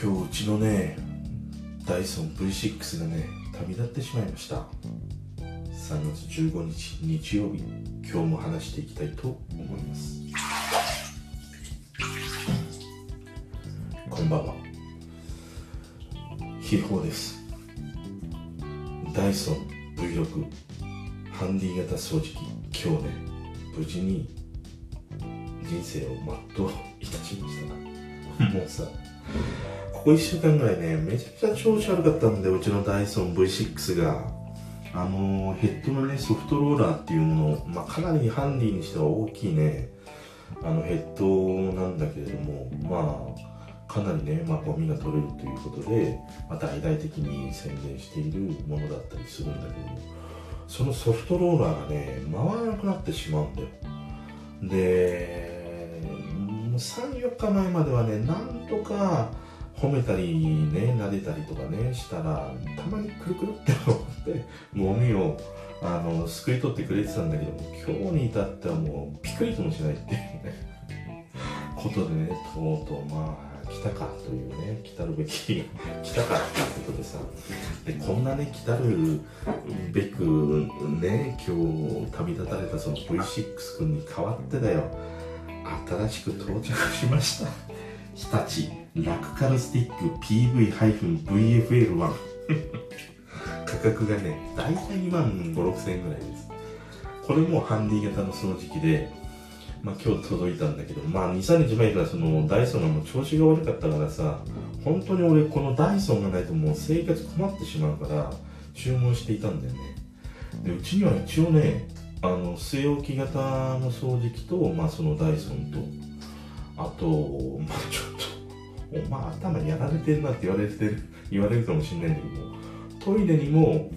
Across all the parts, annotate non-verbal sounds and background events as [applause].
今日うちのねダイソン V6 がね旅立ってしまいました。3月15日日曜日今日も話していきたいと思います。こんばんは。秘宝です。ダイソン V6 ハンディ型掃除機今日ね無事に人生を全ういたしました [laughs] もうさここ1週間ぐらいねめちゃくちゃ調子悪かったんでうちのダイソン V6 が。あのヘッドのねソフトローラーっていうもの、まあ、かなりハンディにしては大きいねあのヘッドなんだけれどもまあかなりね、まあ、ゴミが取れるということで、まあ、大々的に宣伝しているものだったりするんだけどそのソフトローラーがね回らなくなってしまうんだよ。で34日前まではねなんとか褒めたりね撫でたりとかねしたらたまにくるくるって思ってゴミをあのすくい取ってくれてたんだけど今日に至ってはもうピクリともしないっていうね [laughs] ことでねとうとうまあ来たかというね来たるべき来たかっていうことでさでこんなね来たるべくね今日旅立たれたその V6 君に代わってだよ。新しく到着しました。日立ラクカルスティック PV-VFL1 [laughs] 価格がね大体2万5 6千円ぐらいですこれもハンディ型の掃除機でまあ、今日届いたんだけど、まあ、2、3日前からそのダイソンがもう調子が悪かったからさ、本当に俺このダイソンがないともう生活困ってしまうから注文していたんだよね。で、うちには一応ね、あの、据え置き型の掃除機と、まあそのダイソンと、あと、まあちょっと、お前頭やられてんなって言われてる、言われるかもしれないんだけど、トイレにも、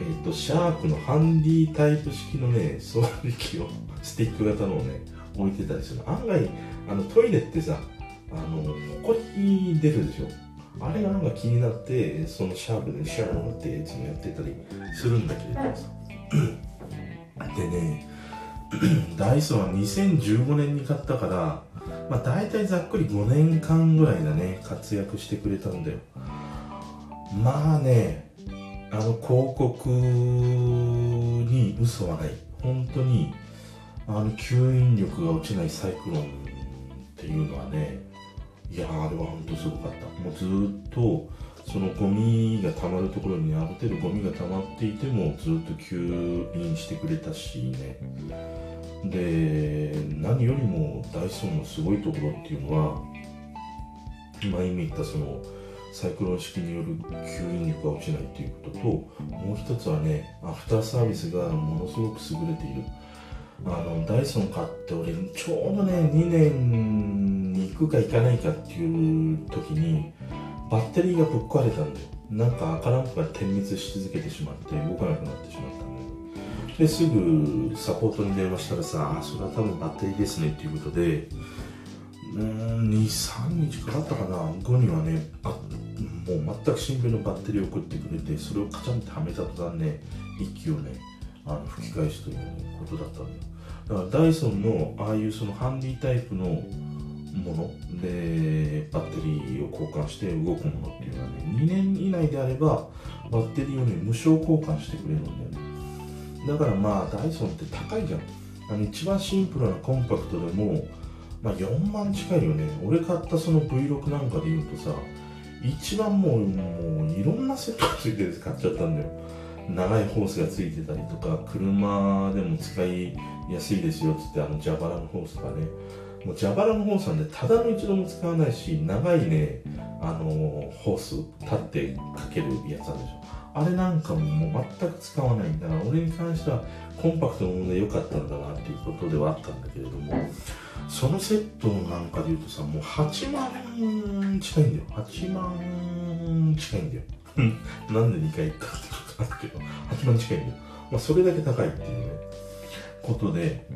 えっ、と、シャープのハンディタイプ式のね、掃除機を、スティック型のをね、置いてたりする案外あのトイレってさあのほこり出るでしょ。あれがなんか気になってそのシャープでシャープっていつもやってたりするんだけれどもさ。でね [clears throat] ダイソンは2015年に買ったからまあ大体ざっくり5年間ぐらいだね活躍してくれたんだよ。まあねあの広告に嘘はない。本当にあの吸引力が落ちないサイクロンっていうのはねいやあれは本当すごかった。もうずっとそのゴミが溜まるところにある程度ゴミが溜まっていてもずっと吸引してくれたしね。で何よりもダイソンのすごいところっていうのは今今言ったそのサイクロン式による吸引力が落ちないっていうことともう一つはねアフターサービスがものすごく優れている。あのダイソン買って俺ちょうどね2年に行くか行かないかっていう時にバッテリーがぶっ壊れたんだよ。なんか赤ランプが点滅し続けてしまって動かなくなってしまったですぐサポートに電話したらさそれは多分バッテリーですねっていうことでうん23日かかったかな。後にはねあもう全く新品のバッテリーを送ってくれてそれをカチャンってはめた途端ね息をねあの吹き返すということだったんだよ。だからダイソンのああいうそのハンディタイプのものでバッテリーを交換して動くものっていうのはね2年以内であればバッテリーをね無償交換してくれるんだよね。だからまあダイソンって高いじゃん。あの一番シンプルなコンパクトでも、まあ、4万近いよね。俺買ったその V6 なんかで言うとさ一番もうもういろんなセットがついてて買っちゃったんだよ。長いホースがついてたりとか車でも使いやすいですよっつってあの蛇腹のホースとかね。もう蛇腹のホースなんでただの一度も使わないし長いねあのホース立ってかけるやつあるでしょ。あれなんかももう全く使わないんだから俺に関してはコンパクトのもので良かったんだなっていうことではあったんだけれどもそのセットなんかで言うとさもう8万近いんだよ。8万近いんだよ。なんで2回行ったってことなんだけど8万近いんだよ、まあ、それだけ高いっていうねことで。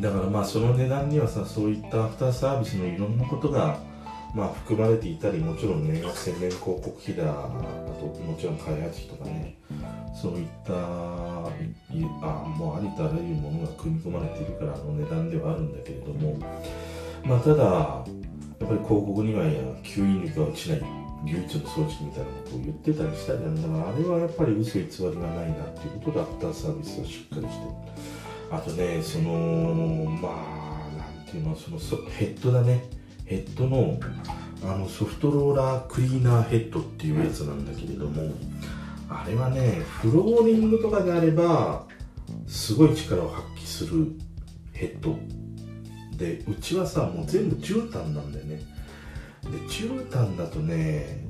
だからまあその値段にはさそういったアフターサービスのいろんなことがまあ含まれていたりもちろんね宣伝広告費だあともちろん開発費とかねそういったあもうありとあらゆるものが組み込まれているからあの値段ではあるんだけれどもまあただやっぱり広告には吸引力が落ちない唯一の装置みたいなことを言ってたりしたりなんだからあれはやっぱり嘘偽りがないなっていうことでアフターサービスはしっかりして。あとねそのまあなんていうのそのヘッドだねヘッドのあのソフトローラークリーナーヘッドっていうやつなんだけれどもあれはねフローリングとかであればすごい力を発揮するヘッド。でうちはさもう全部絨毯なんだよね。で絨毯だとね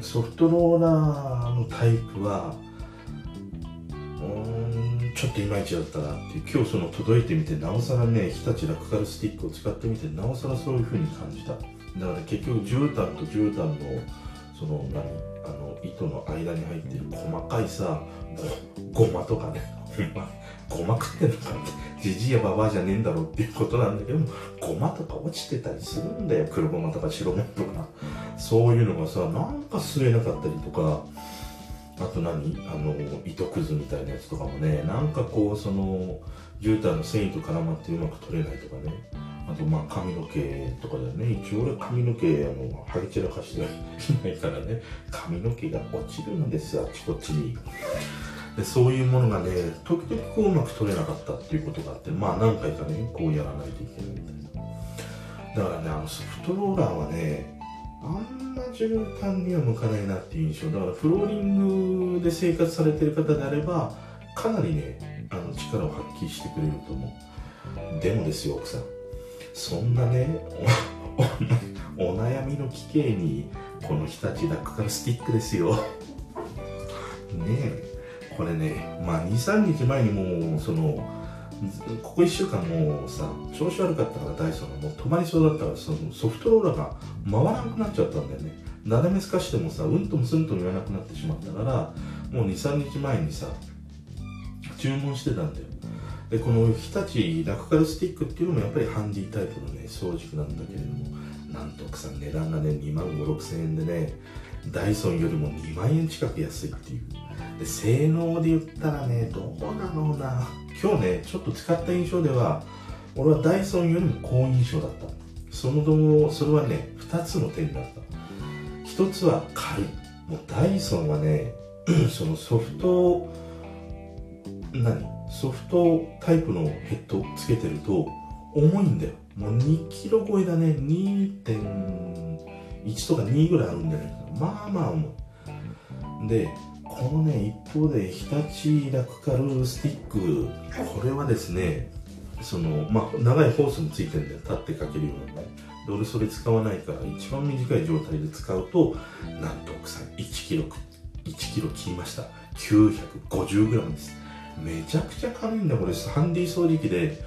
ソフトローラーのタイプはうんちょっといまいちだったなって今日その届いてみてなおさらね日立ラクカルスティックを使ってみてなおさらそういう風に感じた。だから結局絨毯と絨毯のその何あの糸の間に入ってる細かいさごごまとかねごま食ってんのかってじじいやばばあじゃねえんだろうっていうことなんだけどもごまとか落ちてたりするんだよ。黒ごまとか白ごまとか。そういうのがさなんか吸えなかったりとかあと何？あの糸くずみたいなやつとかもね。なんかこうその絨毯の繊維と絡まってうまく取れないとかね。あとまあ髪の毛とかだよね。一応俺髪の毛あのハゲ散らかしてないからね。髪の毛が落ちるんですあっちこっちに。でそういうものがね時々こううまく取れなかったっていうことがあってまあ何回かねこうやらないといけないみたいな。だからねあのソフトローラーはねあんま絨毯には向かないなっていう印象だからフローリングで生活されてる方であればかなりねあの力を発揮してくれると思う。でもですよ奥さん。そんなね [laughs] お悩みの奇形にこの日立ラックカルスティックですよ。ねえ。これねまあ23日前にもうそのここ1週間もうさ調子悪かったからダイソンがもう止まりそうだったからそのソフトローラーが回らなくなっちゃったんだよね。なだめすかしてもさうんともすんとも言わなくなってしまったからもう23日前にさ注文してたんだよ。でこの日立ラクカルスティックっていうのもやっぱりハンディタイプのね掃除機なんだけれどもなんとかさ値段がね2万5 6千円でねダイソンよりも2万円近く安いっていう。で性能で言ったらねどうなのな。今日ねちょっと使った印象では俺はダイソンよりも好印象だった。その後それはね2つの点だった。1つは軽い。もうダイソンはね [clears throat] そのソフト何？ソフトタイプのヘッドつけてると重いんだよ。もう2キロ超えだね。2.1とか2ぐらいあるんじゃないかまあまあ重いでこのね一方で日立ラクカルスティックこれはですねそのまあ長いホースもついてるんだよ。立ってかけるようなね。で俺それ使わないから一番短い状態で使うとなんと奥さん1キロ1キロ切りました。950g です。めちゃくちゃ軽いんだこれハンディ掃除機で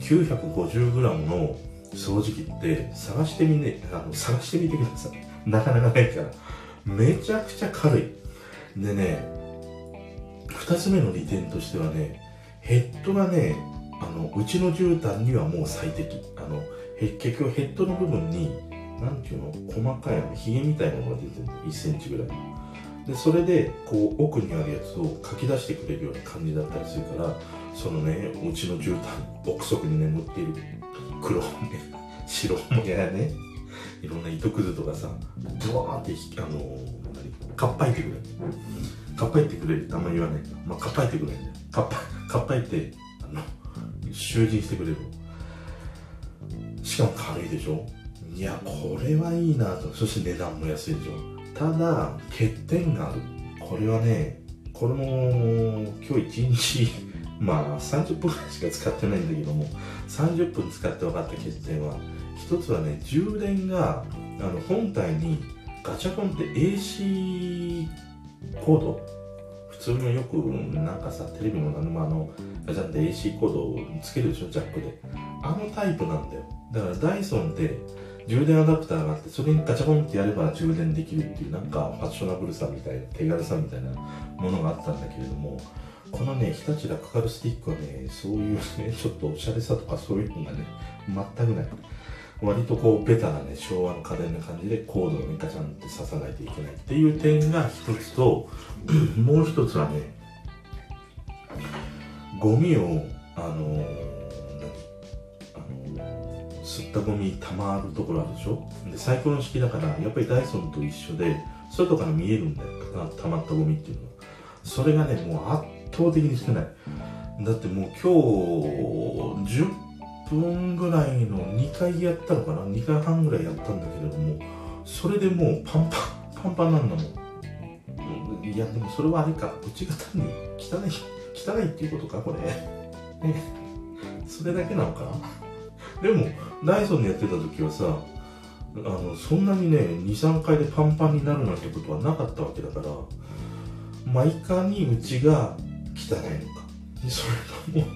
950g の掃除機って探してみねあの探してみてくださいなかなかないから。めちゃくちゃ軽い。でね2つ目の利点としてはねヘッドがねあのうちの絨毯にはもう最適。あの結局ヘッドの部分に何ていうの？細かいひげみたいなのが出てる。1センチぐらいでそれでこう奥にあるやつをかき出してくれるような感じだったりするからそのねうちの絨毯奥底に眠っている黒ね白もやねいろんな糸くずとかさブワーってあのかっぱいてくれ。かっぱいてくれ。ってあんま言わない。まあかっぱいてくれ。かっぱかっぱいてあの囚人してくれる。しかも軽いでしょ？いやこれはいいなと。そして値段も安いでしょ？ただ欠点がある。これはねこれも今日一日まあ30分ぐらいしか使ってないんだけども30分使って分かった欠点は一つはね充電があの本体にガチャコンって AC コード普通のよくなんかさテレビの何もあのガチャンって AC コードをつけるでしょジャックで。あのタイプなんだよ。だからダイソンって充電アダプターがあってそれにガチャコンってやれば充電できるっていうなんかファッショナブルさみたいな手軽さみたいなものがあったんだけれどもこのね日立ラクカルスティックはねそういうねちょっとおしゃれさとかそういうのがね全くない。割とこうベタなね昭和の家電な感じでコードをねガチャンって刺さないといけないっていう点が一つと [clears throat] もう一つはねゴミをあの、あの、吸ったゴミ溜まるところあるでしょ？でサイクロ式だからやっぱりダイソンと一緒で外から見えるんだよ溜まったゴミっていうのは。それがねもう圧倒的に少ない。だってもう今日10分ぐらいの2回やったのかな？2回半ぐらいやったんだけれどもそれでもうパンパンパンパンなんだもん。いやでもそれはあれか。うちが単に汚い汚いっていうことか？これ。ね。それだけなのか？なでもダイソンでやってた時はさあのそんなにね23回でパンパンになるなんてことはなかったわけだからまあいかにうちが汚いのか。それがも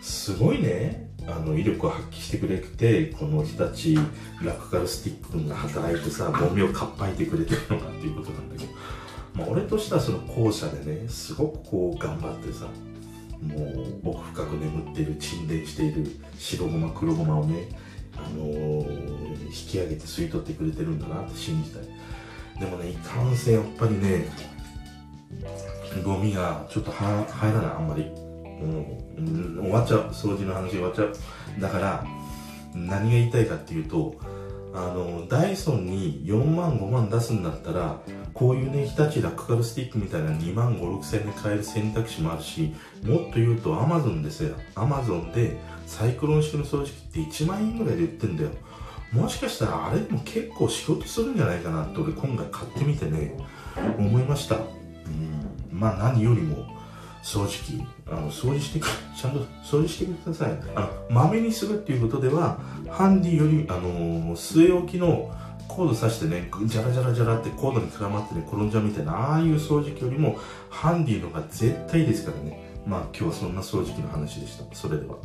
うすごいね。あの威力を発揮してくれてこの日立ラクカルスティック君が働いてさゴミをかっぱいてくれてるのかっていうことなんだけど、まあ、俺としてはその後者でねすごくこう頑張ってさもう奥深く眠っている沈殿している白ごま黒ごまをね、あのー、引き上げて吸い取ってくれてるんだなって信じたい。でもねいかんせんやっぱりねゴミがちょっと入らないあんまり、うん、終わっちゃう。掃除の話終わっちゃう。だから何が言いたいかっていうとあのダイソンに4万5万出すんだったらこういうね日立ラックカルスティックみたいな2万5 6千円で買える選択肢もあるしもっと言うとアマゾンですよ。アマゾンでサイクロン式の掃除機って1万円ぐらいで売ってんだよ。もしかしたらあれでも結構仕事するんじゃないかなって俺今回買ってみてね思いました。うん。まあ何よりも掃除機。あの掃除してく [laughs] ちゃんと掃除してください。あ。のまめにするっていうことではハンディよりあの据え置きのコードさしてねジャラジャラジャラってコードに絡まってね転んじゃうみたいなああいう掃除機よりもハンディのが絶対いいですからね。まあ今日はそんな掃除機の話でした。それでは